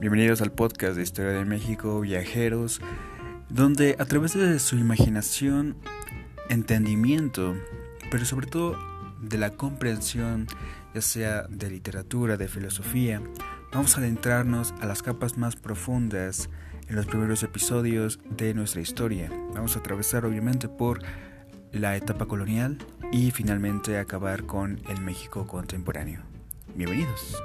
Bienvenidos al podcast de Historia de México, Viajeros, donde a través de su imaginación, entendimiento, pero sobre todo de la comprensión, ya sea de literatura, de filosofía, vamos a adentrarnos a las capas más profundas en los primeros episodios de nuestra historia. Vamos a atravesar obviamente por la etapa colonial y finalmente acabar con el México contemporáneo. Bienvenidos.